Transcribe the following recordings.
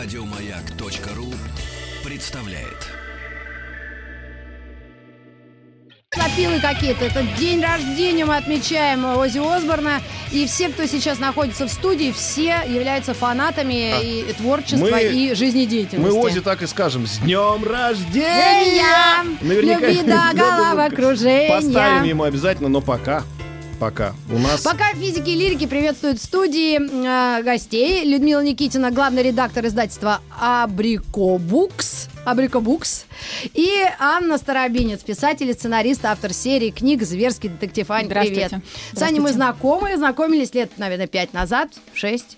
Радиомаяк.ру представляет. Напилы какие-то. Это день рождения мы отмечаем Ози Осборна. И все, кто сейчас находится в студии, все являются фанатами А. и творчества, Мы- и жизнедеятельности. Мы Ози так и скажем. С днем рождения! Я любви до головокружения. Поставим ему обязательно, но пока. Пока. У нас... Пока физики и лирики приветствуют в студии э, гостей. Людмила Никитина, главный редактор издательства Абрикобукс. Абрикобукс. И Анна Старобинец, писатель и сценарист, автор серии книг «Зверский детектив». Ань, Здравствуйте. привет. С Аней мы Здравствуйте. знакомы. Знакомились лет, наверное, пять назад. Шесть.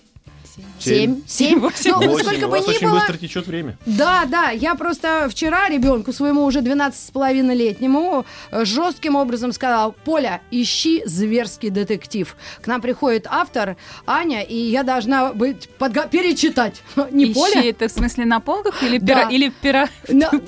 Семь. Семь. Семь. Восемь. Ну, сколько бы ни очень было, быстро течет время. да, да, я просто вчера ребенку своему уже 12,5-летнему э, жестким образом сказала, Поля, ищи зверский детектив. К нам приходит автор Аня, и я должна быть подго- перечитать. Не Ищи, Поля, это в смысле на полках или, Да. пера, или в пера... на, ну,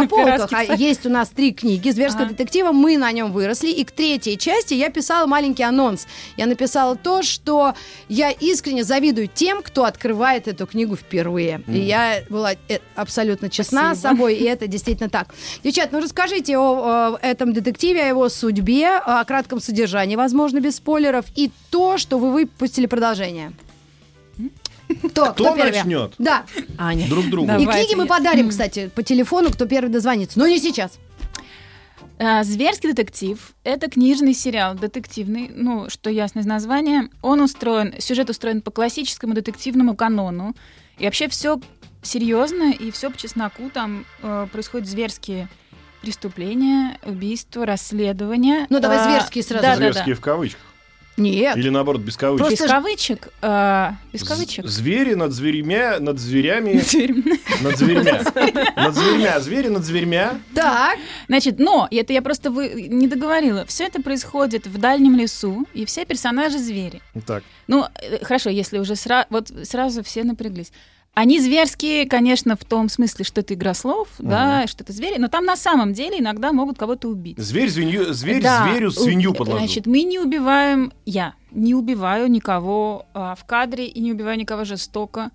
на полках. пиратских А есть у нас три книги зверского Ага. детектива. Мы на нем выросли. И к третьей части я писала маленький анонс. Я написала то, что я искренне завидую тем, кто открывает эту книгу впервые. И я была э, абсолютно честна с Спасибо. собой, и это действительно так. Девчат, ну расскажите о, э, этом детективе, о его судьбе, о кратком содержании, возможно, без спойлеров, и то, что вы выпустили продолжение. Кто, Кто первый? начнет? Да, Аня. Друг другу. Да. И Давайте книги мы подарим, кстати, по телефону, кто первый дозвонится. Но не сейчас. А, Зверский детектив — это книжный сериал, детективный, ну, что ясно из названия. Он устроен, сюжет устроен по классическому детективному канону. И вообще все серьезно и все по чесноку. Там э, происходят зверские преступления, убийства, расследования. Ну, давай А, зверские сразу. Да, да, Зверские да. в кавычках. Нет. Или наоборот, без кавычек. Без Просто ж- кавычек. а, без З- кавычек. Звери над зверями, над зверями, над зверьмя. Над зверьмя. Звери над зверьмя. Так. Значит, но это я просто вы, не договорила. Все это происходит в дальнем лесу, и все персонажи звери. Так. Ну, э, хорошо, если уже сра- вот сразу все напряглись. Они зверские, конечно, в том смысле, что это игра слов, да, что это звери, но там на самом деле иногда могут кого-то убить. Зверь, свинью, зверь Да, зверю свинью подложил. Значит, мы не убиваем, я не убиваю никого а, в кадре и не убиваю никого жестоко.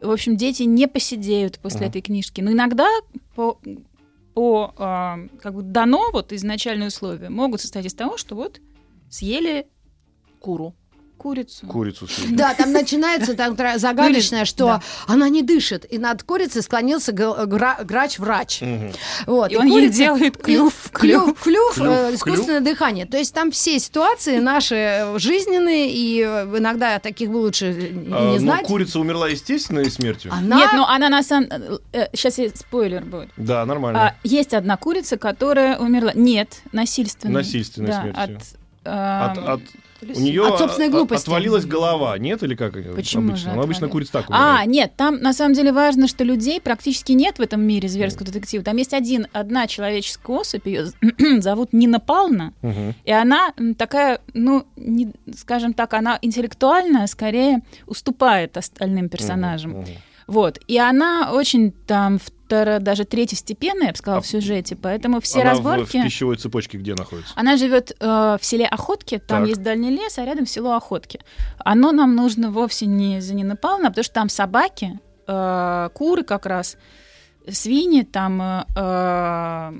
В общем, дети не посидеют после Ага. этой книжки. Но иногда по, по а, как бы дано вот изначальные условия могут состоять из того, что вот съели куру, курицу. Курицу съели. Да, там начинается там загадочное, что да. она не дышит. И над курицей склонился гра- грач-врач. Мгм. Вот. И он ей курица- делает клюв, и- клюв, клюв, Клюв, э, клюв. искусственное дыхание. То есть там все ситуации наши э, жизненные, и э, иногда таких бы лучше э, не А, но знать. курица умерла естественной смертью. Она... Нет, но она на самом... сейчас спойлер будет. Да, нормально. А, есть одна курица, которая умерла. Нет, насильственно. Насильственной да, смертью. От, а, От, у нее От собственной глупости. отвалилась голова, нет или как? Почему обычно? же Ну, обычно курица так А, нет, там на самом деле важно, что людей практически нет в этом мире зверского детектива. Там есть один, одна человеческая особь, ее зовут Нина Павловна, Мгм. и она такая, ну, не- скажем так, она интеллектуально скорее уступает остальным персонажам. Мгм. Мгм. Вот. И она очень там второ, даже третьестепенная, я бы сказала, А в сюжете, поэтому все Она разборки... В, пищевой цепочке где находится? Она живет э, в селе Охотки, там Так. есть дальний лес, а рядом село Охотки. Оно нам нужно вовсе не за Нина Павловна, потому что там собаки, э, куры как раз, свиньи, там э, э,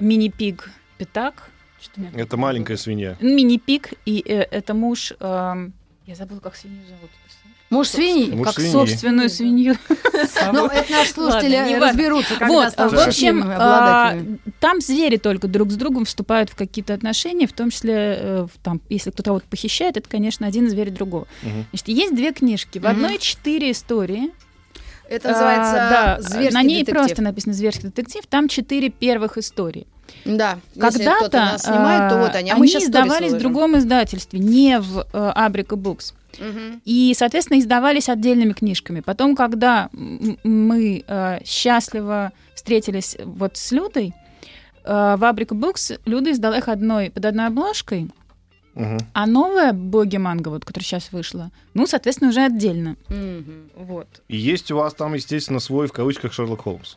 мини-пиг, пятак. Это маленькая свинья. Мини-пиг, и э, это муж... э, я забыла, как свинью зовут. Муж свиньи. Муж как свиньи. собственную свинью. Ну, это наши слушатели Ладно, разберутся, Вот, в общем, а, там звери только друг с другом вступают в какие-то отношения, в том числе, э, там, если кто-то кого-то похищает, это, конечно, один зверь другого. Значит, есть две книжки. В одной четыре истории. Это называется А, да, «Зверский на ней детектив». просто написано «Зверский детектив». Там четыре первых истории. Да. Если кто-то Когда-то нас снимает, то а, вот они. А мы они сейчас издавались в другом издательстве, не в э, Абрика Букс. И, соответственно, издавались отдельными книжками. Потом, когда мы э, счастливо встретились вот с Людой, э, в Абрика Букс Люда издала их одной, под одной обложкой, Мгм. а новая Боги Манго, вот, которая сейчас вышла, ну, соответственно, уже отдельно. Мгм. Вот. И есть у вас там, естественно, свой, в кавычках, Шерлок Холмс.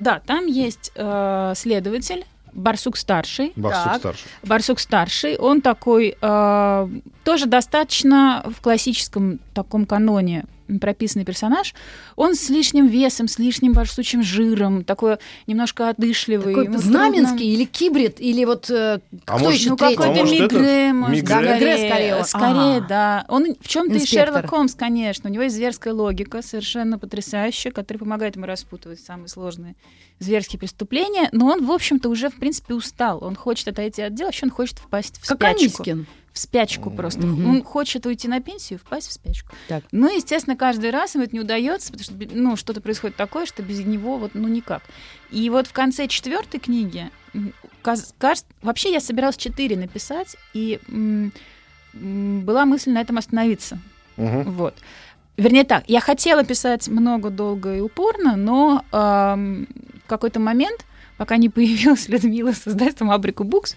Да, там есть э, следователь, Барсук старший. Барсук Так. старший. Барсук старший, он такой э, тоже достаточно в классическом таком каноне прописанный персонаж, он с лишним весом, с лишним барсучим жиром, такой немножко одышливый. Такой ему знаменский трудно. или кибрид, или вот э, А кто может, еще Ну, третий? какой-то А может, это Мигре, Мигре? скорее. Мигре скорее. Скорее, А. да. Он в чем-то и. Шерлок Холмс, конечно. У него есть зверская логика, совершенно потрясающая, которая помогает ему распутывать самые сложные зверские преступления. Но он, в общем-то, уже, в принципе, устал. Он хочет отойти от дела, вообще он хочет впасть в Как спячку. Анискин. В спячку просто. Мгм. Он хочет уйти на пенсию впасть в спячку. Так. Ну, естественно, каждый раз ему это не удается, потому что ну, что-то происходит такое, что без него вот, ну, никак. И вот в конце четвертой книги, кажется, вообще я собиралась четыре написать, и м, м, была мысль на этом остановиться. Мгм. Вот. Вернее так, я хотела писать много, долго и упорно, но в какой-то момент, пока не появилась Людмила с издательством Абрику Букс,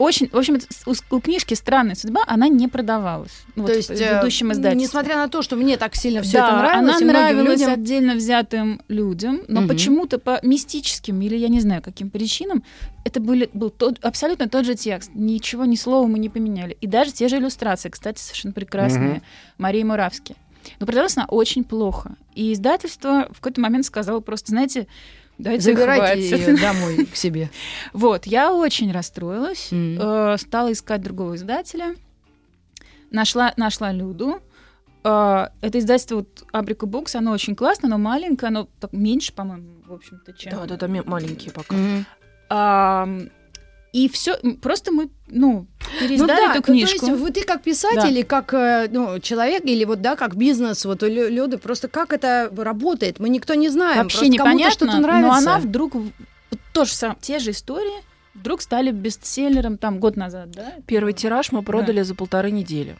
очень, в общем, у, у книжки «Странная судьба» она не продавалась. Ну, То вот есть, в э, предыдущем издательстве. несмотря на то, что мне так сильно все да, это нравилось, она нравилась людям... отдельно взятым людям, но Мгм. почему-то по мистическим или я не знаю каким причинам это были, был тот, абсолютно тот же текст. Ничего, ни слова мы не поменяли. И даже те же иллюстрации, кстати, совершенно прекрасные. Мгм. Марии Муравски. Но продавалась она очень плохо. И издательство в какой-то момент сказало просто, знаете, дайте Забирайте ее домой к себе. Вот, я очень расстроилась, Мгм. э, стала искать другого издателя, нашла, нашла Люду. Э, это издательство вот Абрика Букс, оно очень классное, оно маленькое, оно так меньше, по-моему, в общем-то, чем... Да, да, да, маленькие пока. Ам, и все, просто мы, ну, Ну переиздали да, эту ну, книжку. то есть вы ты как писатель и как э, ну, человек или вот да как бизнес вот у Лю- Люды просто как это работает мы никто не знаем Вообще Просто кому-то непонятно, что-то нравится но она вдруг в- вот тоже сам, те же истории вдруг стали бестселлером там год назад, да? Первый тираж мы продали за полторы недели.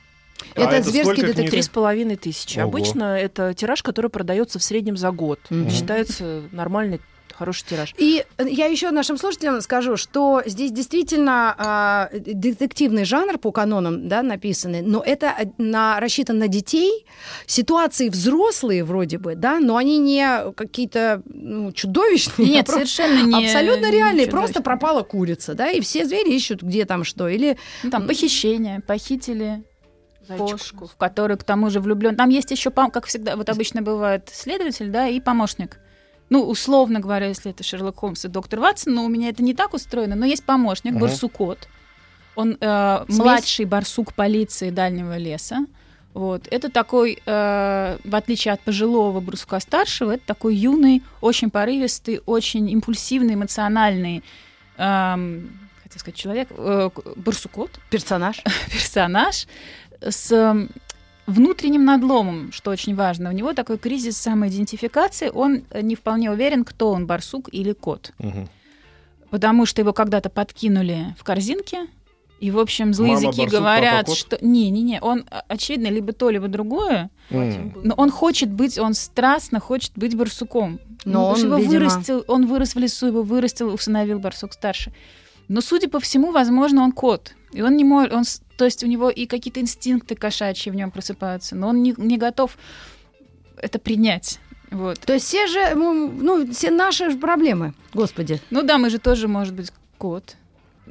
А это, это зверский детектив Три с половиной тысячи. Ого. Обычно это тираж, который продается в среднем за год. Мгм. Считается нормальный, хороший тираж. И э, я еще нашим слушателям скажу, что здесь действительно а, детективный жанр по канонам да, написанный, но это э, на, рассчитан на детей. Ситуации взрослые вроде бы, да, но они не какие-то ну, чудовищные. а Нет, просто совершенно не Абсолютно реальные. не Просто пропала курица, да, и все звери ищут, где там что. Или Ну, там похищение, похитили кошку, в которую к тому же влюблен. Там есть еще, как всегда, вот обычно бывает следователь, да, и помощник. Ну, условно говоря, если это Шерлок Холмс и доктор Ватсон, но у меня это не так устроено, но есть помощник, Мгм. барсукот. Он э, Смесь? младший барсук полиции дальнего леса. Вот. Это такой, э, в отличие от пожилого барсука старшего, это такой юный, очень порывистый, очень импульсивный, эмоциональный, эм, хотел сказать, человек, э, барсукот, персонаж. персонаж с м, внутренним надломом, что очень важно. У него такой кризис самоидентификации, он э, не вполне уверен, кто он, барсук или кот. Мгм. Потому что его когда-то подкинули в корзинке, и, в общем, злые Мама языки барсук, говорят, папа кот? что... Не-не-не, он, а, очевидно, либо то, либо другое, но он хочет быть, он страстно хочет быть барсуком. Но Ну, он, его видимо- вырастил, он вырос в лесу, его вырастил, усыновил барсук старший. Но, судя по всему, возможно, он кот. И он не может, он, то есть у него и какие-то инстинкты кошачьи в нем просыпаются, но он не, не готов это принять. Вот. То есть все же, ну, ну, все наши же проблемы, господи. Ну да, мы же тоже, может быть, кот.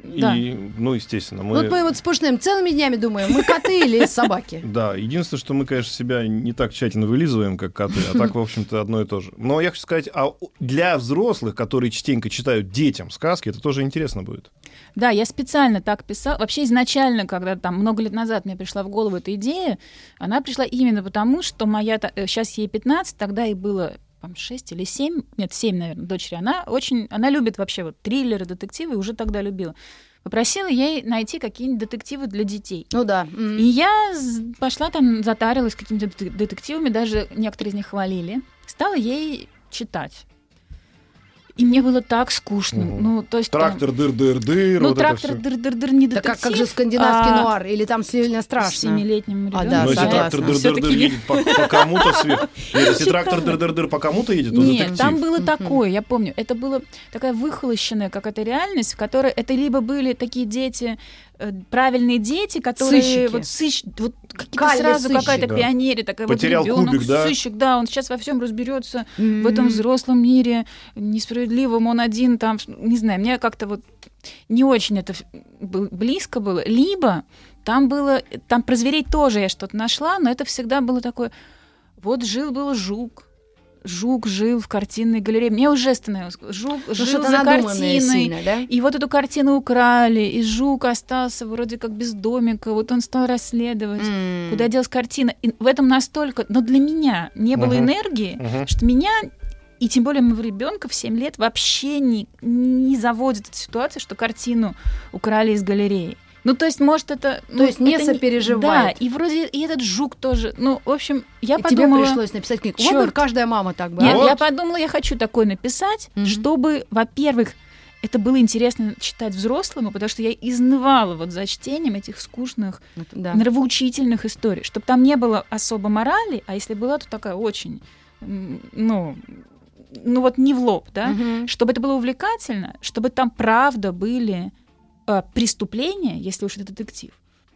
Да. И, ну, естественно, мы... Вот мы вот с Пушным целыми днями думаем, мы коты или собаки. Да, единственное, что мы, конечно, себя не так тщательно вылизываем, как коты, а так, в общем-то, одно и то же. Но я хочу сказать, а для взрослых, которые частенько читают детям сказки, это тоже интересно будет. Да, я специально так писала. Вообще изначально, когда там много лет назад мне пришла в голову эта идея, она пришла именно потому, что моя... та- э, Сейчас ей 15, тогда ей было по 6 или 7, нет, 7, наверное, дочери. Она очень... Она любит вообще вот триллеры, детективы, и уже тогда любила. Попросила ей найти какие-нибудь детективы для детей. Ну да. м. И я пошла там, затарилась какими-то дет- детективами, даже некоторые из них хвалили. Стала ей читать. И мне было так скучно. Мгм. Ну, то есть Трактор дыр-дыр-дыр, ну, вот трактор дыр-дыр-дыр не Так детектив. как, как же скандинавский а нуар? Или там сильно страшно? семилетним А, ребенком. да, Но если согласна. трактор дыр-дыр-дыр едет по, по кому-то сверху... Нет, если трактор дыр-дыр-дыр по кому-то едет, то Нет, детектив. там было такое, я помню. Это было такая выхолощенная какая-то реальность, в которой это либо были такие дети, правильные дети, которые Сыщики. вот сыщ, вот какие-то сразу сыщик, какая-то да. пионерия, такая Потерял вот ребенок, кубик, да? сыщик, да, он сейчас во всем разберется М. в этом взрослом мире несправедливом, он один там, не знаю, мне как-то вот не очень это был- близко было. Либо там было, там про зверей тоже я что-то нашла, но это всегда было такое Вот жил-был жук. Жук жил в картинной галерее. Мне уже становилось. Жук Ну, жил за картиной. сильно, да? И вот эту картину украли, и жук остался вроде как без домика. Вот он стал расследовать. М. Куда делась картина? И в этом настолько... Но для меня не было Мгм. энергии, Мгм. что меня и тем более моего ребенка в 7 лет вообще не, не заводит эта ситуация, что картину украли из галереи. Ну, то есть, может, это... То ну, есть не это сопереживает. Да, и вроде и этот жук тоже. Ну, в общем, я И тебе подумала... пришлось написать книгу. Вот Чёрт. бы каждая мама так бы. Нет? Вот. я подумала, я хочу такой написать, Мгм. чтобы, во-первых, это было интересно читать взрослому, потому что я изнывала вот за чтением этих скучных, Да. нравоучительных историй, чтобы там не было особо морали, а если была, то такая очень, ну, ну вот не в лоб, да, Мгм. чтобы это было увлекательно, чтобы там правда были э, преступления, если уж это детектив.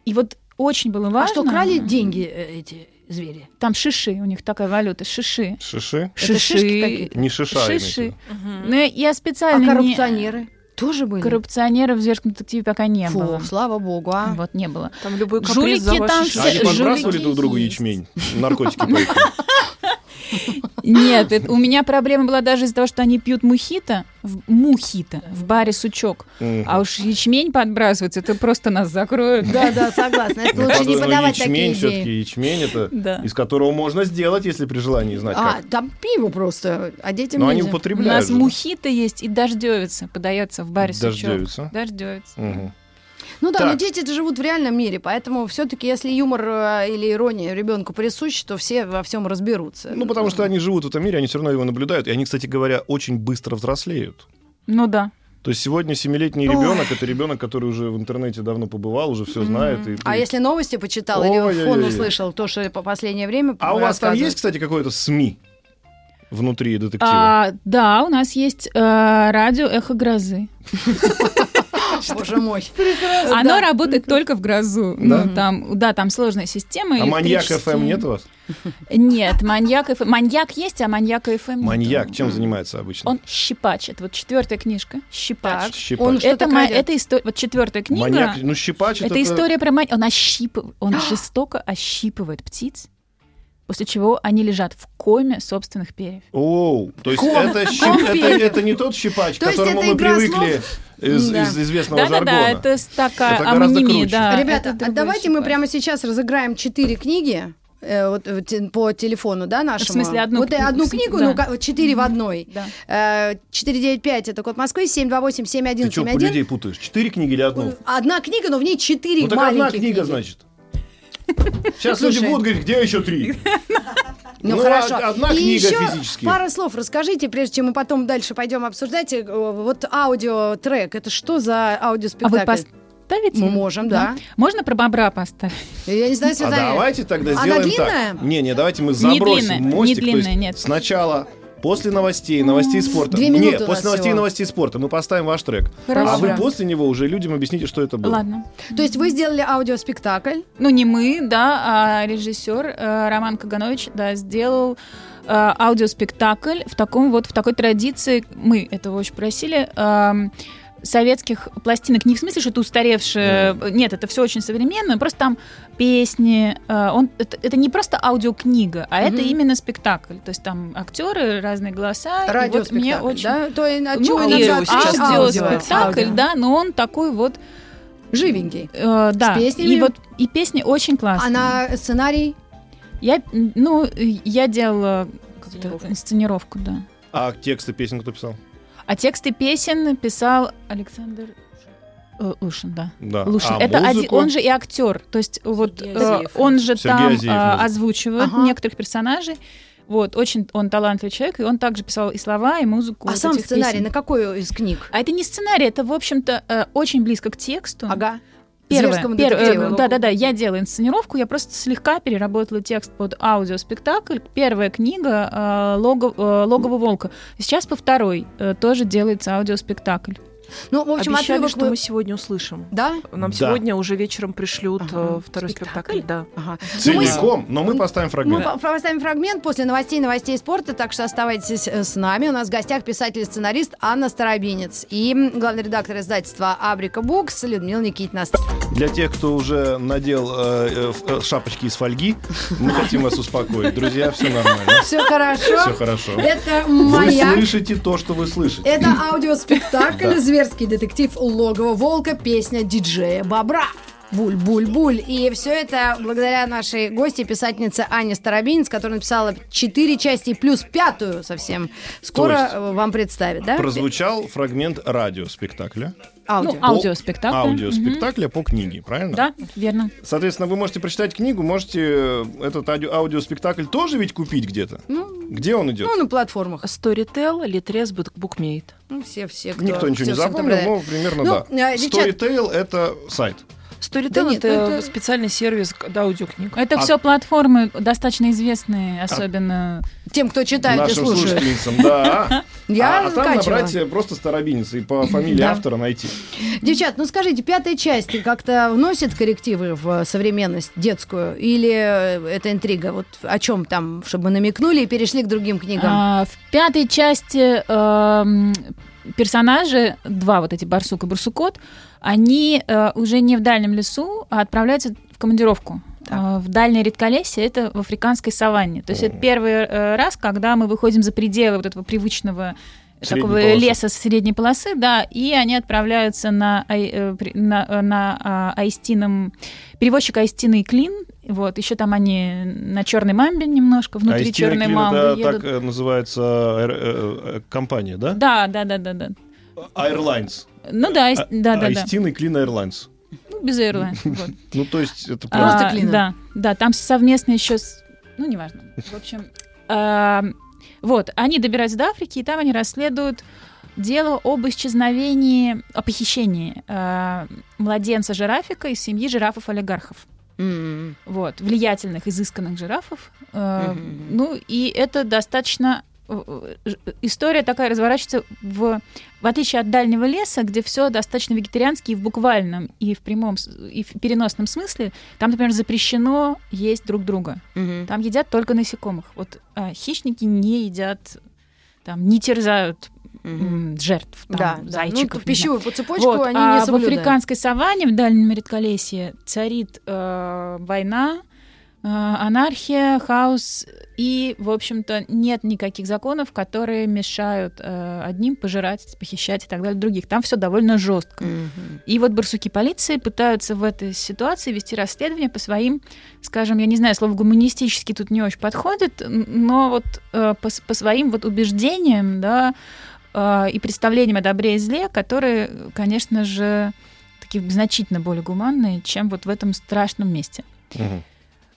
И вот очень было важно. А что, крали деньги э, эти звери? Там шиши, у них такая валюта, шиши. Шиши? Это шишки какие-то? Не шиша. Шиши. виду. Мгм. Ну, я А специально не- коррупционеры тоже были? Коррупционеров в «Зверском детективе» пока не Фу, было. слава богу, а. Вот не было. Там любой каприз Жулики за ваши там шиши. А все- они подбрасывали друг другу ячмень? Наркотики. Нет, это- у меня проблема была даже из-за того, что они пьют мухито, в, мухито, в баре «Сучок». Мгм. А уж ячмень подбрасывать, это просто нас закроют. Да, да, согласна. Это лучше не ну, подавать такие ячмень все-таки, идеи. ячмень это из которого можно сделать, если при желании знать А, там пиво просто, а детям Но они нельзя. У употребляют. нас мухито есть и дождевица подается в баре «Сучок». Дождевица. Дождевица. Ну да, Так. но дети живут в реальном мире, поэтому все-таки, если юмор э, или ирония ребенку присущ, то все во всем разберутся. Ну, потому что они живут в этом мире, они все равно его наблюдают. И они, кстати говоря, очень быстро взрослеют. Ну да. То есть сегодня семилетний Ой. ребенок это ребенок, который уже в интернете давно побывал, уже все знает. И, А и- если новости почитал или Ой-ой-ой. фон услышал, то, что по последнее время А у вас там есть, кстати, какое-то СМИ внутри детектива? А, да, у нас есть э, радио «Эхо грозы». Боже мой. Оно работает только в грозу. Да? Ну, там, да, там сложная система. А Маньяк FM нет у вас? Нет, Маньяк FM. Маньяк есть, а Маньяка FM нет. Маньяк чем занимается обычно? Он щипач. Это вот четвертая книжка. Щипач. Он Это, ма- крадет. это история. Вот четвертая книга. Маньяк, ну щипач это, история про мань. Он ощипывает. Он жестоко ощипывает птиц, после чего они лежат в коме собственных перьев. Оу, то есть Ком- это, щип- это, это не тот щипач, к которому это мы привыкли из, Да. из известного Да-да-да, жаргона. это с- такая Это круче. да. Ребята, это а давайте мы прямо сейчас разыграем четыре книги. э, вот, э, по телефону, да, нашему? смысле, одну вот э, книгу, одну в- книгу, да. ну, вот четыре в одной. Да. Э, 495 это код Москвы, Ты что, по 728-7171. людей путаешь? Четыре книги или одну? Одна книга, но в ней четыре Ну так маленькие одна книга, книги. значит. Сейчас Слушай. люди будут говорить, где еще три? Ну, Ну, хорошо. а- одна И книга еще физически. Пару слов расскажите, прежде чем мы потом дальше пойдем обсуждать. э, Вот аудиотрек, это что за А вы аудиоспектакль? поставите? Мы можем, да. Можно про бобра поставить? Я не знаю, А давайте тогда Она сделаем длинная? так. Не, не, давайте мы Не забросим длинная, не мостик. есть длинная, нет. Сначала после новостей, новостей спорта. Две минуты Нет, у нас после новостей всего. новостей спорта мы поставим ваш трек. Хорошо. А вы после него уже людям объясните, что это было. Ладно. То есть вы сделали аудиоспектакль. Ну, не мы, да, а режиссер э, Роман Каганович, да, сделал э, аудиоспектакль в таком вот, в такой традиции, мы этого очень просили, эм, советских пластинок. Не в смысле, что это устаревшее. Нет, это все очень современно. Просто там песни. э, он, это, это не просто аудиокнига, а это Мгм. именно спектакль. То есть там актеры, разные голоса. и вот мне очень... да? То от Ну, аудиоспектакль, Аудио. да, но он такой вот, Живенький. э, да. песнями? И вот и песни очень классные. А на сценарий? Я, ну, я делала инсценировку, да. А тексты песен кто писал? А тексты песен писал Александр э, Лушин, да. Да. Лушин. А Это один, он же и актер. То есть вот Сергей э, Азиев. он же Сергей там Азиев э, музыку. озвучивает Ага. некоторых персонажей. Вот, очень он талантливый человек, и он также писал и слова, и музыку. А вот сам сценарий песен. на какой из книг? А это не сценарий, это, в общем-то, э, очень близко к тексту. Ага. Первое, Зверскому пер- детективу. да, да, да, я делала инсценировку, я просто слегка переработала текст под аудиоспектакль. Первая книга э, «Лого- э, «Логово волка». Сейчас по второй э, тоже делается аудиоспектакль. Ну, в общем, Обещали, отрывок что вы- мы сегодня услышим. Да? Нам Да. сегодня уже вечером пришлют Ага. э, второй Спектакль? спектакль. Да. Ага. Ну, мы Целиком, но мы поставим Мы фрагмент. по- поставим фрагмент после новостей новостей спорта, так что оставайтесь э, с нами. У нас в гостях писатель и сценарист Анна Старобинец и главный редактор издательства Абрика Букс Людмила Никитина. Для тех, кто уже надел э, шапочки из фольги, мы хотим вас успокоить. Друзья, все нормально. Все хорошо. Все хорошо. Это Вы моя слышите то, что вы слышите. Это аудиоспектакль. «Зверский детектив Логово Волка», песня диджея Бобра. Буль-буль-буль. И все это благодаря нашей гости, писательнице Ане Старобинец, которая написала четыре части плюс пятую совсем. Скоро э, вам представит, да? Прозвучал фрагмент радиоспектакля, Аудио. Ну, аудиоспектакль. аудиоспектакля по книге, правильно? Да, верно. Соответственно, вы можете прочитать книгу, можете э, этот аудио- аудиоспектакль тоже ведь купить где-то. Ну, Где он идет? ну, на платформах. Storytel, Litres, Bookmate. Ну, все, все, кто... Никто ничего не все, кто запомнил, но примерно Ну, да. э, девчат- Storytel — это сайт. Storytel Да нет, это, ну это- специальный сервис к- аудиокниг. Это А- все платформы достаточно известные, особенно... Тем, кто читает и Нашим слушает. слушательницам, да. Я а, а там набрать просто старобинец и по фамилии Да. автора найти. Девчат, ну скажите, пятая часть как-то вносит коррективы в современность детскую? Или это интрига? Вот о чем там, чтобы мы намекнули и перешли к другим книгам? А, в пятой части эм, персонажи, два вот эти барсук и барсукот, они э, уже не в дальнем лесу, а отправляются в командировку. Э, в дальнее редколесье это в африканской саванне. То есть это первый э, раз, когда мы выходим за пределы вот этого привычного Средней такого полосы. леса с средней полосы, да, и они отправляются на, э, на, э, на а, аистином перевозчик Аистины Клин. Вот, еще там они на черной мамбе немножко, внутри Аистина черной Клин мамбы это едут. так э, называется э, э, э, компания, да? Да, да, да, да, да. Airlines. Ну да, А- да, да, да. Аистина и Клин Airlines. Ну, без Airlines. вот. Ну, то есть это А. Просто Клина. Да, да, там совместно еще с... Ну, неважно. В общем, а, вот, они добираются до Африки, и там они расследуют дело об исчезновении, о похищении а, младенца жирафика из семьи жирафов-олигархов. Вот, влиятельных, изысканных жирафов. Э. Ну, и это достаточно... История такая разворачивается в... В отличие от дальнего леса, где все достаточно вегетариански и в буквальном, и в прямом, и в переносном смысле, там, например, запрещено есть друг друга. Мгм. Там едят только насекомых. Вот а, хищники не едят, там, не терзают м, жертв, там, Да, да. зайчиков. Ну, не знаю. пищевую по цепочку Вот, они а не в соблюдают. африканской саванне, в дальнем редколесье, царит э, война, анархия, хаос, и, в общем-то, нет никаких законов, которые мешают э, одним пожирать, похищать и так далее других. Там все довольно жестко. Мгм. И вот барсуки полиции пытаются в этой ситуации вести расследование по своим, скажем, я не знаю, слово гуманистически тут не очень подходит, но вот э, по, по своим вот убеждениям, да, э, и представлениям о добре и зле, которые, конечно же, такие значительно более гуманные, чем вот в этом страшном месте. Мгм.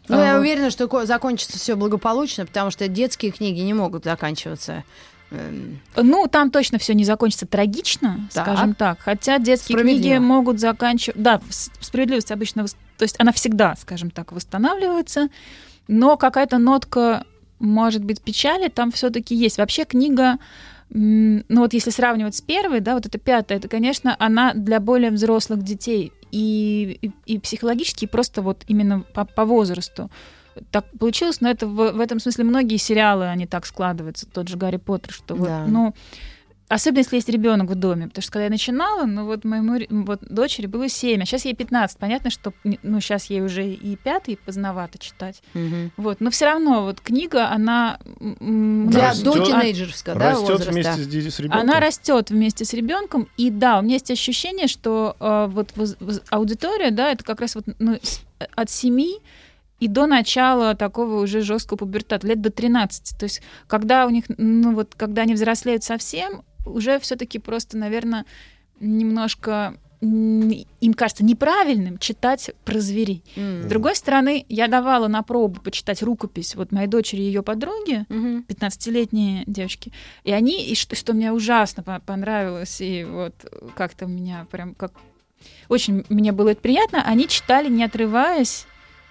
Ну, я А, уверена, что ко- закончится все благополучно, потому что детские книги не могут заканчиваться. эм, Ну, там точно все не закончится трагично, Так. скажем так. Хотя детские книги могут заканчивать... Да, справедливость обычно... То есть она всегда, скажем так, восстанавливается, но какая-то нотка, может быть, печали там все таки есть. Вообще книга... Ну вот если сравнивать с первой, да, вот это пятая, это, конечно, она для более взрослых детей и, и, и психологически, и просто вот именно по, по возрасту так получилось, но это в, в этом смысле многие сериалы, они так складываются, тот же Гарри Поттер, что вот, Да. ну, особенно если есть ребенок в доме, потому что когда я начинала, ну вот моему вот дочери было 7, а сейчас ей 15, понятно, что ну сейчас ей уже и пятый поздновато читать, мгм. вот, но все равно вот книга, она Для Растёт- до тинейджерского да, Растет возраста. вместе с, с ребенком. она растет вместе с ребенком, и да, у меня есть ощущение, что э, вот воз- воз- аудитория, да, это как раз вот ну, с- от 7 и до начала такого уже жесткого пубертата, лет до 13. То есть, когда у них, ну вот, когда они взрослеют совсем, уже все-таки просто, наверное, немножко им кажется неправильным читать про зверей. М. С другой стороны, я давала на пробу почитать рукопись вот моей дочери и ее подруги, Мгм. 15-летние девочки. И они, и что, что мне ужасно по- понравилось, и вот как-то меня прям как... Очень мне было это приятно. Они читали, не отрываясь,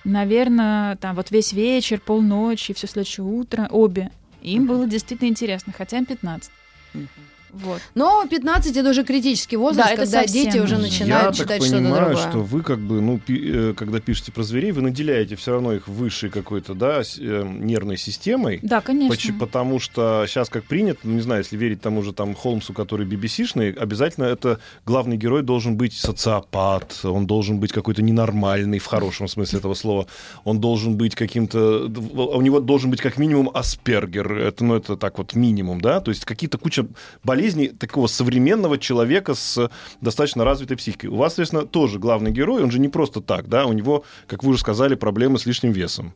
наверное, там вот весь вечер, полночи, все следующее утро, обе. Им было действительно интересно, хотя им 15. Мгм. Вот. Но 15 это уже критический возраст, Да, это когда совсем. дети уже Я начинают Я читать так что-то понимаю, другое. что вы как бы, ну, пи- э, когда пишете про зверей, вы наделяете все равно их высшей какой-то, да, с- э, нервной системой. Да, конечно. Поч- Потому что сейчас как принято, ну, не знаю, если верить тому же там Холмсу, который BBC-шный, обязательно это главный герой должен быть социопат, он должен быть какой-то ненормальный в хорошем смысле этого слова, он должен быть каким-то, у него должен быть как минимум аспергер, это, ну, это так вот минимум, да, то есть какие-то куча болезней такого современного человека с достаточно развитой психикой. У вас, соответственно, тоже главный герой, он же не просто так, да, у него, как вы уже сказали, проблемы с лишним весом.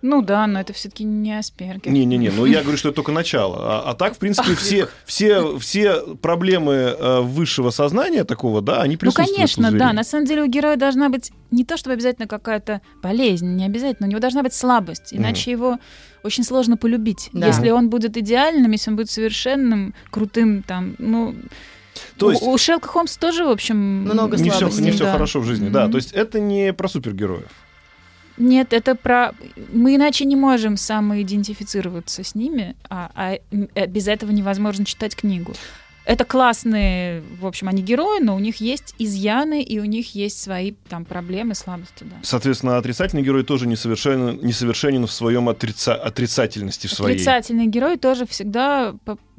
Ну да, но это все-таки не Аспергер. Не-не-не, ну я говорю, что это только начало. А, а так, в принципе, все, все, все проблемы э, высшего сознания такого, да, они Ну, присутствуют у конечно, да. На самом деле у героя должна быть не то, чтобы обязательно какая-то болезнь, не обязательно, у него должна быть слабость, иначе его очень сложно полюбить. Да. Если он будет идеальным, если он будет совершенным, крутым, там, ну... То есть у, у Шерлока Холмса тоже, в общем... Много не все, слабостей, не все да. хорошо в жизни, да. Мгм. То есть это не про супергероев. Нет, это про... Мы иначе не можем самоидентифицироваться с ними, а, а э, без этого невозможно читать книгу. Это классные, в общем, они герои, но у них есть изъяны, и у них есть свои там проблемы, слабости, да. Соответственно, отрицательный герой тоже несовершенен, несовершенен в своем отрица- отрицательности в своей. Отрицательный герой тоже всегда,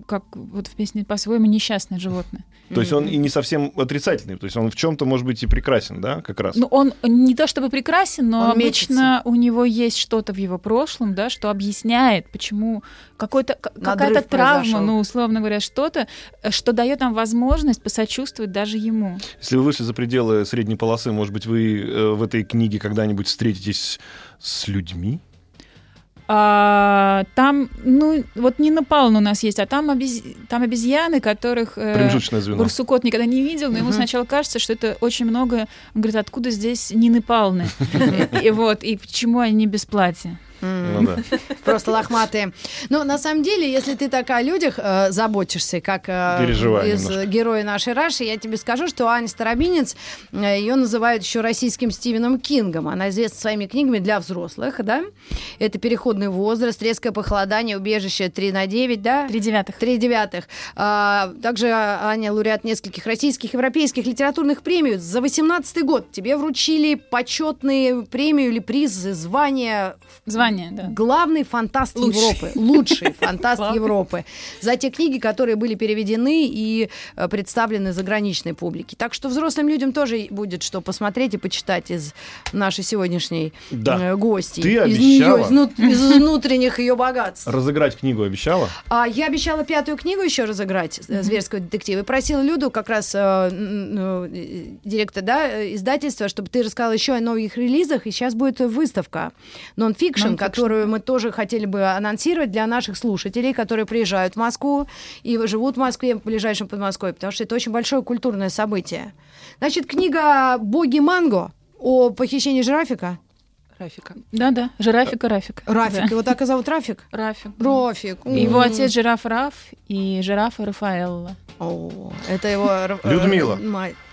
как вот в песне по-своему, несчастное животное. То есть он и не совсем отрицательный, то есть он в чем-то может быть и прекрасен, да, как раз. Ну, он не то чтобы прекрасен, но Он обычно у него есть что-то в его прошлом, да, что объясняет, почему какой-то, какая-то травма, произошел. ну, условно говоря, что-то, что дает нам возможность посочувствовать даже ему. Если вы вышли за пределы средней полосы, может быть, вы э, в этой книге когда-нибудь встретитесь с людьми? А, там, ну, вот не Напалн у нас есть, а там, обез... там обезьяны, которых э. Барсукот никогда не видел, но ему Мгм. сначала кажется, что это очень много... Он говорит, откуда здесь Нины Палны? И вот, и почему они без платья? Ну да. Просто лохматые. Но на самом деле, если ты так о людях э, заботишься, как э, Переживаю из немножко. героя нашей Раши, я тебе скажу, что Аня Старобинец, э, ее называют еще российским Стивеном Кингом. Она известна своими книгами для взрослых, да? Это «Переходный возраст», «Резкое похолодание», «Убежище 3 на 9», да? Три девятых. Три девятых. А, также Аня лауреат нескольких российских, европейских литературных премий. За 18 год тебе вручили почетные премию или призы, звание Звание, да. главный фантаст Лучший. Европы, лучший фантаст. Европы, за те книги, которые были переведены и э, представлены заграничной публике. Так что взрослым людям тоже будет что посмотреть и почитать из нашей сегодняшней Да. э, гости. Ты из обещала. неё, из, из внутренних ее богатств. Разыграть книгу обещала? А я обещала пятую книгу еще разыграть э, зверского детектива и просила Люду, как раз э, ну, э, директор да, издательства, чтобы ты рассказала еще о новых релизах. И сейчас будет выставка нон-фикшн, Которую мы тоже хотели бы анонсировать для наших слушателей, которые приезжают в Москву и живут в Москве, в ближайшем Подмосковье, потому что это очень большое культурное событие. Значит, книга «Боги Манго» о похищении жирафика. Рафика. Да-да, жирафик и Рафик. Рафик, Да. его так и зовут Рафик? Рафик. Рафик. Его М. отец жираф Раф и жирафа Рафаэлла. О, это его... Людмила,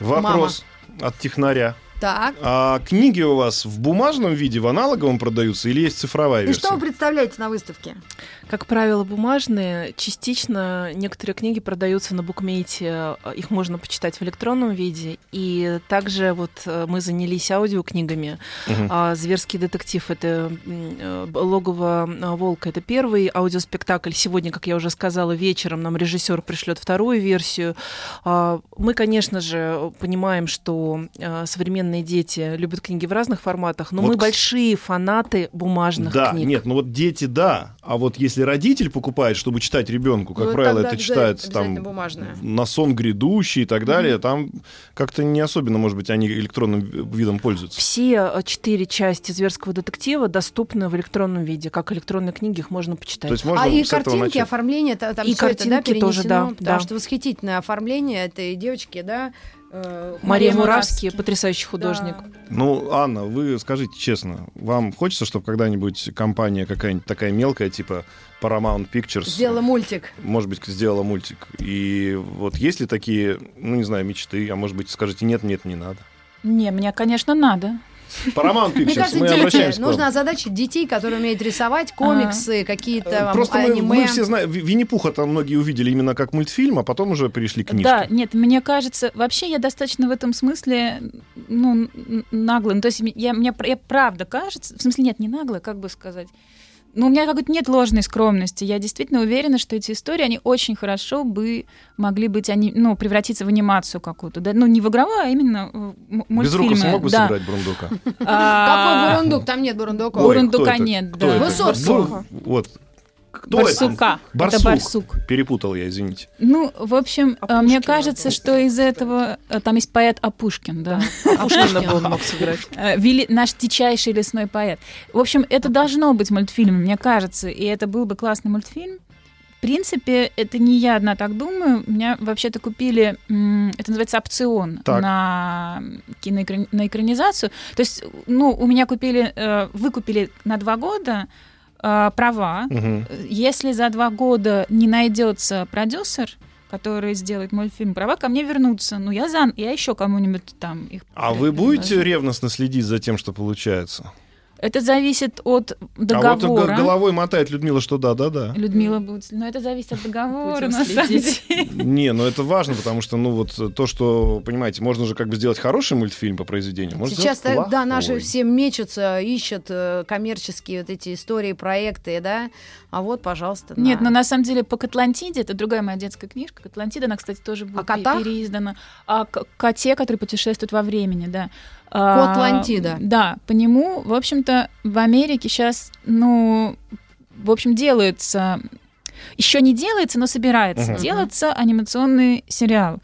Вопрос от технаря. Так. А книги у вас в бумажном виде, в аналоговом продаются или есть цифровая И версия? что вы представляете на выставке? Как правило, бумажные. Частично некоторые книги продаются на букмейте. э, Их можно почитать в электронном виде. И также вот э, мы занялись аудиокнигами. А, «Зверский детектив» — это э, «Логово волка». Это первый аудиоспектакль. Сегодня, как я уже сказала, вечером нам режиссер пришлет вторую версию. А, Мы, конечно же, понимаем, что э, современные дети любят книги в разных форматах, но Вот, мы большие фанаты бумажных Да, книг. нет, ну вот дети да, а вот если родитель покупает, чтобы читать ребенку, как Ну, правило, это читается там бумажное. на сон грядущий и так далее, там как-то не особенно, может быть, они электронным видом пользуются. Все э, четыре части «Зверского детектива» доступны в электронном виде. Как электронные книги их можно почитать. То есть можно а и картинки, начать. оформление, та- там И всё это, да, картинки тоже, да, Потому да. что восхитительное оформление этой девочки, да. Э, Мария Мария Муравский, Муравский. потрясающий художник. Да. Ну, Анна, вы скажите честно, вам хочется, чтобы когда-нибудь компания какая-нибудь такая мелкая, типа Paramount Pictures, Сделала мультик. может быть, сделала мультик? И вот есть ли такие, ну, не знаю, мечты, а может быть, скажете, нет, нет, не надо? Не, мне, конечно, надо. Paramount Мне Pictures, кажется, мы обращаемся. Нужно озадачить детей, которые умеют рисовать, комиксы, какие-то А. Просто мы, аниме. мы все знаем, Ви- Винни-Пуха там многие увидели именно как мультфильм, а потом уже перешли к книжке. Да, нет, мне кажется, вообще я достаточно в этом смысле, ну, наглым. То есть я, мне я правда кажется, в смысле нет, не нагло, как бы сказать. Ну, у меня как-то нет ложной скромности. Я действительно уверена, что эти истории, они очень хорошо бы могли быть, они, ну, превратиться в анимацию какую-то. Да? Ну, не в игровую, а именно в м- мультфильмы. Безруков смог бы да. сыграть Бурундука? Какой А, бурундук? Там нет бурундука. Бурундука нет? Высоцкого. Ну, вот. Кто это? Барсука. Барсук. Это барсук. Перепутал я, извините. Ну, в общем, А а, мне кажется, что из этого э, там есть поэт Апушкин, да. Пушкина бы он мог сыграть. Э, вели- наш дичайший лесной поэт. В общем, это должно быть мультфильмом, мне кажется, и это был бы классный мультфильм. В принципе, это не я одна так думаю. У меня вообще-то купили, это называется опцион Так. на, киноэкран- на экранизацию. То есть, ну, у меня купили, э, вы купили на два года э, права. Мгм. Если за два года не найдется продюсер, который сделает мультфильм, права ко мне вернутся. Ну, я за, я еще кому-нибудь там их. А вы будете предложу. ревностно следить за тем, что получается? Это зависит от А договора. вот г- головой мотает Людмила, что да, да, да. Людмила будет. Но это зависит от договора, на самом деле. Не, ну это важно, потому что, ну вот то, что, понимаете, можно же как бы сделать хороший мультфильм по произведению. можно Сейчас, да, наши все мечутся, ищут э, коммерческие вот эти истории, проекты, да. А вот, пожалуйста. на. Нет, но на самом деле по Катлантиде, это другая моя детская книжка, Катлантида, она, кстати, тоже будет О котах? пе- переиздана. О к- коте, который путешествует во времени, да. Кот А, Лантида. Да, по нему, в общем-то, в Америке сейчас, ну, в общем, делается, еще не делается, но собирается Мгм. делаться анимационный сериал.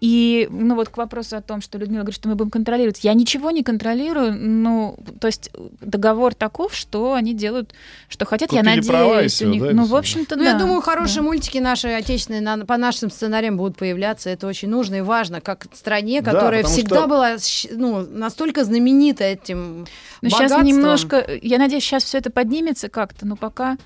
И, ну вот к вопросу о том, что Людмила говорит, что мы будем контролировать. Я ничего не контролирую, ну, то есть договор таков, что они делают, что хотят. я Купили надеюсь, права и у них. да, ну, в общем-то, Ну, да. я думаю, хорошие да. мультики наши отечественные на- по нашим сценариям будут появляться. Это очень нужно и важно, как стране, Да, которая потому всегда что- была ну, настолько знаменита этим Но сейчас богатством. немножко, я надеюсь, сейчас все это поднимется как-то, но пока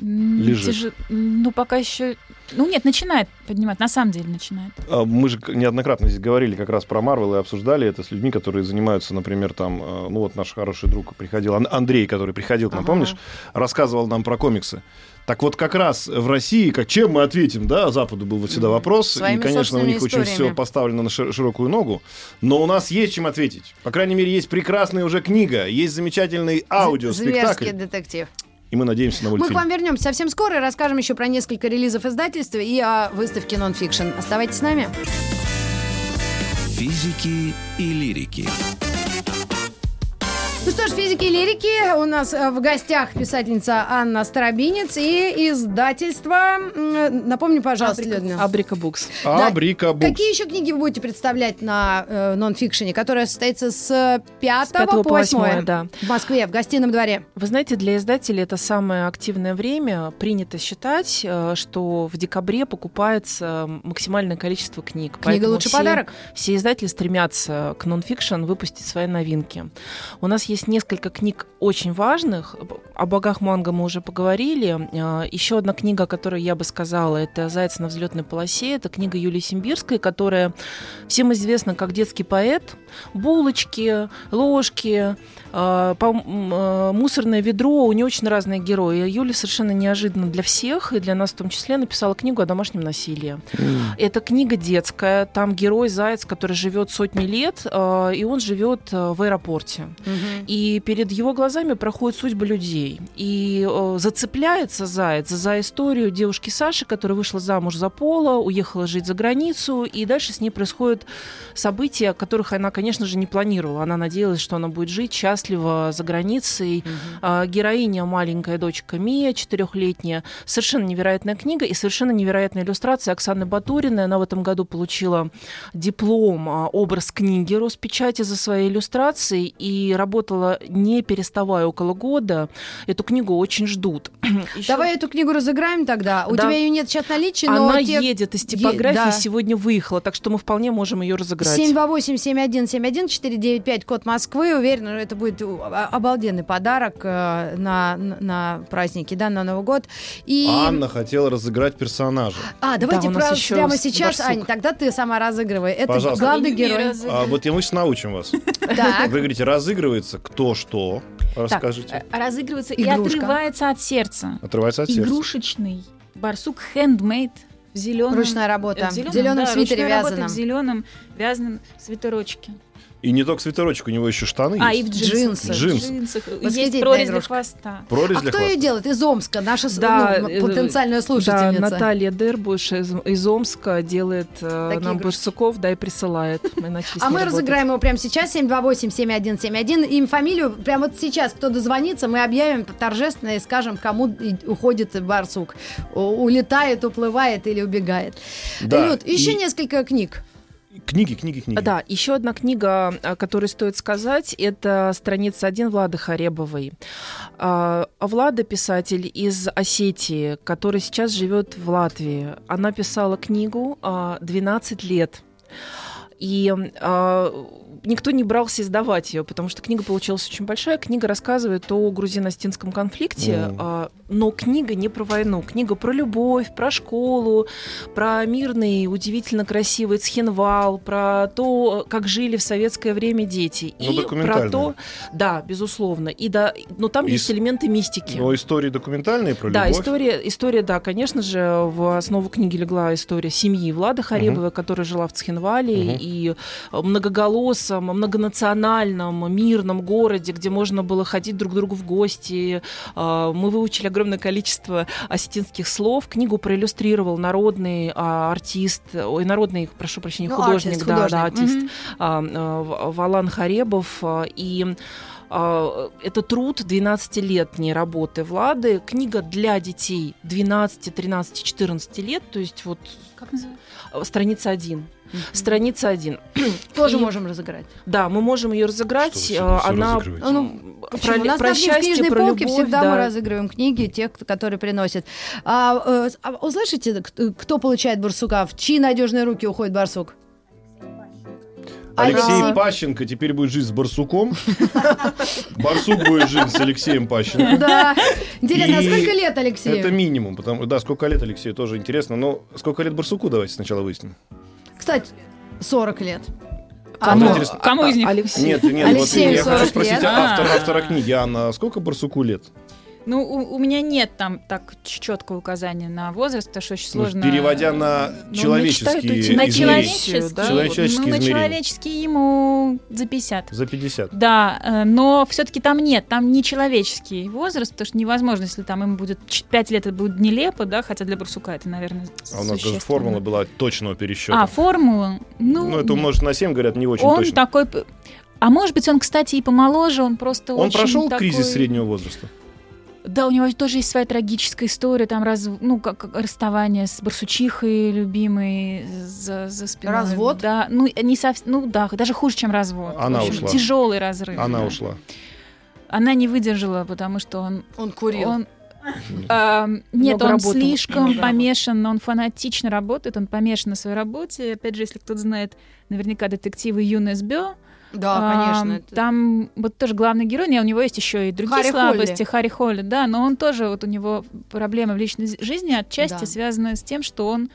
Лежит. тяжи- ну пока еще, ну нет, начинает поднимать, на самом деле начинает. А Мы же неоднократно здесь говорили как раз про Марвел и обсуждали это с людьми, которые занимаются, например, там, э, ну вот наш хороший друг приходил, Ан- Андрей, который приходил к нам, Ага. помнишь, рассказывал нам про комиксы. Так вот, как раз в России, как, чем мы ответим, да, Западу был вот всегда вопрос, Своими и, конечно, у них собственными очень историями. все поставлено на шир- широкую ногу, но у нас есть чем ответить. По крайней мере, есть прекрасная уже книга, есть замечательный аудиоспектакль, Зверский детектив. И мы надеемся на Мы к мультфильм. вам вернемся совсем скоро и расскажем еще про несколько релизов издательства и о выставке нонфикшн. Оставайтесь с нами. Физики и лирики. Ну что ж, физики и лирики, у нас э, в гостях писательница Анна Старобинец и издательство, напомню, пожалуйста, Людмила. Абрика Букс. Да. Абрика Букс. Какие еще книги вы будете представлять на э, нонфикшене, которая состоится с 5, С 5 по по 8 8, да. в Москве, в гостином дворе? Вы знаете, для издателей это самое активное время. Принято считать, э, что в декабре покупается максимальное количество книг. Книга Поэтому лучший все- подарок. Все издатели стремятся к нонфикшн выпустить свои новинки. У нас есть несколько книг очень важных. О богах манго мы уже поговорили. Э, Еще одна книга, о которой я бы сказала, это «Заяц на взлетной полосе». Это книга Юлии Симбирской, которая всем известна как детский поэт. Булочки, ложки, э, э, мусорное ведро. У нее очень разные герои. Юля совершенно неожиданно для всех, и для нас в том числе, написала книгу о домашнем насилии. Это книга детская. Там герой заяц, который живет сотни лет, и он живет в аэропорте. И перед его глазами проходит судьба людей. И э, зацепляется заяц за историю девушки Саши, которая вышла замуж за Пола, уехала жить за границу, и дальше с ней происходят события, которых она, конечно же, не планировала. Она надеялась, что она будет жить счастливо за границей. А, Героиня маленькая дочка Мия, четырехлетняя. Совершенно невероятная книга и совершенно невероятная иллюстрация Оксаны Батуриной. Она в этом году получила диплом а, образ книги Роспечати за свои иллюстрации и работала этого, не переставая около года, эту книгу очень ждут. Ещё- Давай эту книгу разыграем тогда. У Да. тебя ее нет сейчас в наличии, но Она те- едет из типографии, да. сегодня выехала, так что мы вполне можем ее разыграть. 728-7171-495, код Москвы. Уверена, это будет а- обалденный подарок э, на, на, праздники, да, на Новый год. И... Анна хотела разыграть персонажа. А, давайте Да, еще прямо с- сейчас, барсук. Ань, тогда ты сама разыгрывай. Это Пожалуйста. главный герой. А вот я мы сейчас научим вас. Вы говорите, разыгрывается кто что. Расскажите. Э, Разыгрывается и Игрушка. отрывается от сердца. Отрывается от сердца. Игрушечный барсук handmade в зеленом. Ручная работа. в зеленом, В зеленом да, свитере вязаном. В зеленом вязаном свитерочке. И не только свитерочек, у него еще штаны А, и есть. в джинсах. Джинсы. Джинсах. Восхитительная Есть прорезь для хвоста. Прорезь А для кто ее хвоста. делает? Из Омска, наша Да, ну, э, потенциальная Да, слушательница. Наталья Дербуш из, из Омска делает э, Такие нам игрушки. барсуков, да, и присылает. Мы А мы работать. разыграем его прямо сейчас, 728-7171. Им фамилию, прямо вот сейчас, кто дозвонится, мы объявим торжественно и скажем, кому и- уходит барсук. Улетает, уплывает или убегает. Да, Люд, еще и- несколько книг. Книги, книги, книги. Да, еще одна книга, о которой стоит сказать, это страница 1 Влады Харебовой. А, Влада писатель из Осетии, который сейчас живет в Латвии. Она писала книгу а, 12 лет. И а, никто не брался издавать ее, потому что книга получилась очень большая. Книга рассказывает о грузино-остинском конфликте, а, но книга не про войну. Книга про любовь, про школу, про мирный, удивительно красивый Цхинвал, про то, как жили в советское время дети. Ну, и про то, да, безусловно. И да, но там И есть элементы мистики. Но истории документальные про Да, любовь. история, история, да, конечно же, в основу книги легла история семьи Влады Харебовой, которая жила в Цхинвале Мгм. и многоголосом, многонациональном, мирном городе, где можно было ходить друг к другу в гости. А, Мы выучили огромное количество осетинских слов. Книгу проиллюстрировал народный а, артист, ой, народный, прошу прощения, Ну, художник, артист, да, да, художник. артист Мгм. а, а, В- Валан Харебов. И это труд 12-летней работы Влады. Книга для детей 12, 13, 14 лет. То есть вот Как называется? страница 1. Страница 1. Тоже И- можем разыграть. Да, мы можем ее разыграть. Что вы всё- всё Она? Ну, про? У нас про на книжной счастье, про полке любовь, всегда да. мы разыгрываем книги, тех, которые приносят. А, э, а услышите, кто получает барсука? В чьи надежные руки уходит барсук? Алексей Алексей. Пащенко теперь будет жить с барсуком. Барсук будет жить с Алексеем Пащенко. Да. Интересно, а сколько лет Алексею? Это минимум. Потому, да, сколько лет Алексею тоже интересно. Но сколько лет барсуку давайте сначала выясним. Кстати, 40 лет. Кому, кому из них? Алексей. Нет, нет, вот Алексею я 40 хочу спросить лет. автора, А. автора книги. Анна, сколько барсуку лет? Ну, у, у меня нет там так четкого указания на возраст, потому что очень Ну, сложно. переводя на Ну, человеческие уйти на измерения. человеческий, да? Человеческие ну, на измерения. человеческий ему за 50. За 50. Да, э, но все-таки там нет, там не человеческий возраст, потому что невозможно, если там ему будет 5 лет, это будет нелепо, да, хотя для барсука это, наверное, А у нас даже формула была точного пересчета. А, формула? Ну, ну, это умножить на 7, говорят, не очень он точно. такой... п- А может быть, он, кстати, и помоложе, он просто Он очень прошел такой- кризис среднего возраста. Да, у него тоже есть своя трагическая история, там раз, ну, как, расставание с барсучихой любимой за, за спиной. Развод? Да, ну, не совсем, ну да, даже хуже, чем развод. Она общем, ушла. Тяжелый разрыв. Она да. ушла. Она не выдержала, потому что он... Он курил. он а, нет, Много он работал. слишком Много помешан, он фанатично работает, он помешан на своей работе. Опять же, если кто-то знает, наверняка детективы Юнес Бё, Да, а, конечно. это- Там вот тоже главный герой, не, у него есть еще и другие Харри слабости, Холли. Харри Холли, да, но он тоже, вот у него проблемы в личной жизни отчасти Да. связаны с тем, что он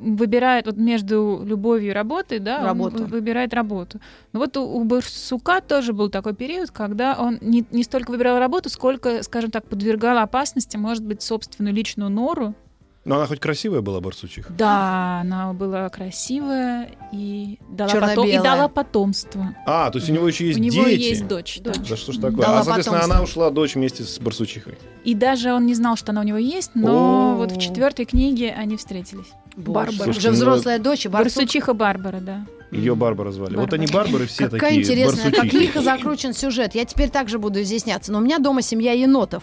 выбирает вот между любовью и работой, да, он Работу. вы- выбирает работу. Но вот у, у Барсука тоже был такой период, когда он не, не столько выбирал работу, сколько, скажем так, подвергал опасности, может быть, собственную личную нору. Но она хоть красивая была, барсучиха? Да, она была красивая и дала, потом, и дала потомство. А, то есть у него еще есть у него дети. есть дочь. да. Да что ж такое? Дала а, соответственно, потомство. она ушла дочь вместе с барсучихой. И даже он не знал, что она у него есть, но О. вот в четвертой книге они встретились. Барбара. Уже ну, взрослая дочь и. Барсучиха Барбара, да. Ее Барбара звали. Вот они Барбары все Какая такие интересная, как барсучихи. лихо закручен сюжет. Я теперь также буду изъясняться. Но у меня дома семья енотов.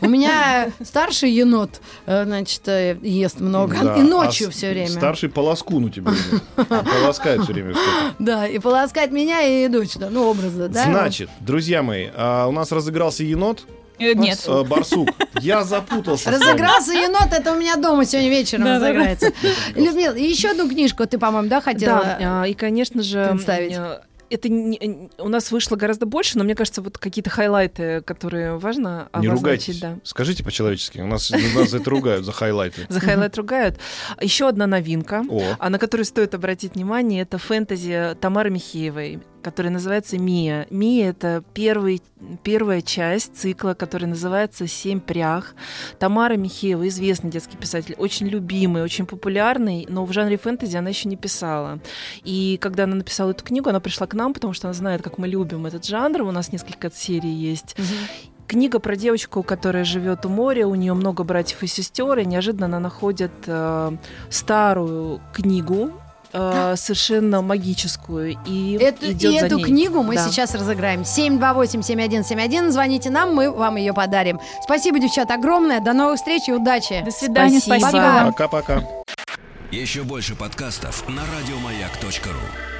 У меня старший енот, э, значит, э, ест много. И ночью а все время. Старший полоскун у тебя. Полоскает все время. Да, и полоскать меня и дочь, да, ну, образно, да. Значит, друзья мои, а, у нас разыгрался енот, Нет. э, барсук. Я запутался. Разыгрался енот, это у меня дома сегодня вечером Да-да-да. разыграется. Людмила, еще одну книжку ты, по-моему, да, хотела? Да, а, и, конечно же, представить? э, это не- у нас вышло гораздо больше, но мне кажется, вот какие-то хайлайты, которые важно Не обозначить, ругайтесь. да. Скажите по-человечески. У нас, у нас за это ругают, за хайлайты. За хайлайт ругают. Еще одна новинка, О, а на которую стоит обратить внимание, это фэнтези Тамары Михеевой, которая называется «Мия». «Мия» — это первый, первая часть цикла, который называется «Семь прях». Тамара Михеева, известный детский писатель, очень любимый, очень популярный, но в жанре фэнтези она еще не писала. И когда она написала эту книгу, она пришла к нам, потому что она знает, как мы любим этот жанр. У нас несколько серий есть. Книга про девочку, которая живет у моря, у нее много братьев и сестер, и неожиданно она находит э, старую книгу, э, совершенно магическую, и Эту, идет и за эту ней. книгу мы Да. сейчас разыграем. 728-7171. Звоните нам, мы вам ее подарим. Спасибо, девчат, огромное. До новых встреч и удачи. До свидания, Спасибо. пока-пока. Еще больше подкастов на радиомаяк.ру.